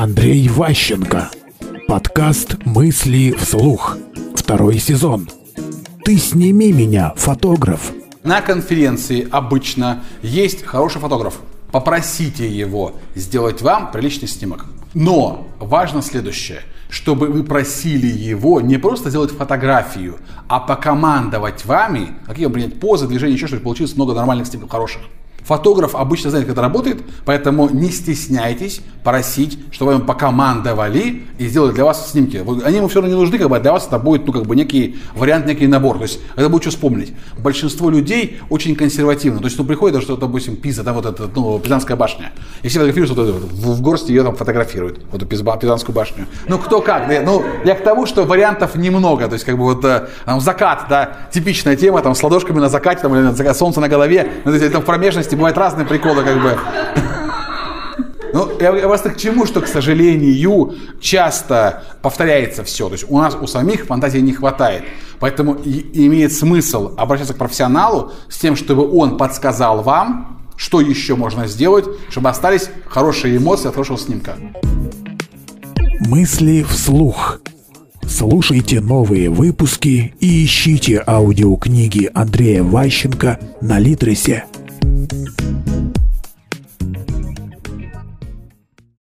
Андрей Ващенко. Подкаст «Мысли вслух». Второй сезон. Ты сними меня, фотограф. На конференции обычно есть хороший фотограф. Попросите его сделать вам приличный снимок. Но важно следующее, чтобы вы просили его не просто сделать фотографию, а покомандовать вами, какие принять позы, движения, еще что-то, получилось много нормальных снимков хороших. Фотограф обычно знает, как это работает, поэтому не стесняйтесь просить, чтобы вам покомандовали и сделали для вас снимки. Они ему все равно не нужны, как бы, а для вас это будет, ну, как бы, некий вариант, некий набор. То есть, это будет что вспомнить. Большинство людей очень консервативно. То есть, ну, приходит, что, допустим, Пиза, да, вот эта, ну, Пизанская башня. И все фотографируют, вот, в, в горсти ее там фотографируют, вот эту Пизанскую башню. Ну, кто как. Ну, я к тому, что вариантов немного. То есть, как бы, вот, э, там, закат, да, типичная тема, там, с ладошками на закате, там, или солнце на голове, ну, там, в промежности бывают разные приколы, как бы. Ну, я, я вас к чему, что, к сожалению, часто повторяется все. То есть у нас у самих фантазии не хватает. Поэтому и, имеет смысл обращаться к профессионалу с тем, чтобы он подсказал вам, что еще можно сделать, чтобы остались хорошие эмоции от хорошего снимка. Мысли вслух. Слушайте новые выпуски и ищите аудиокниги Андрея Ващенко на Литресе. Thank you.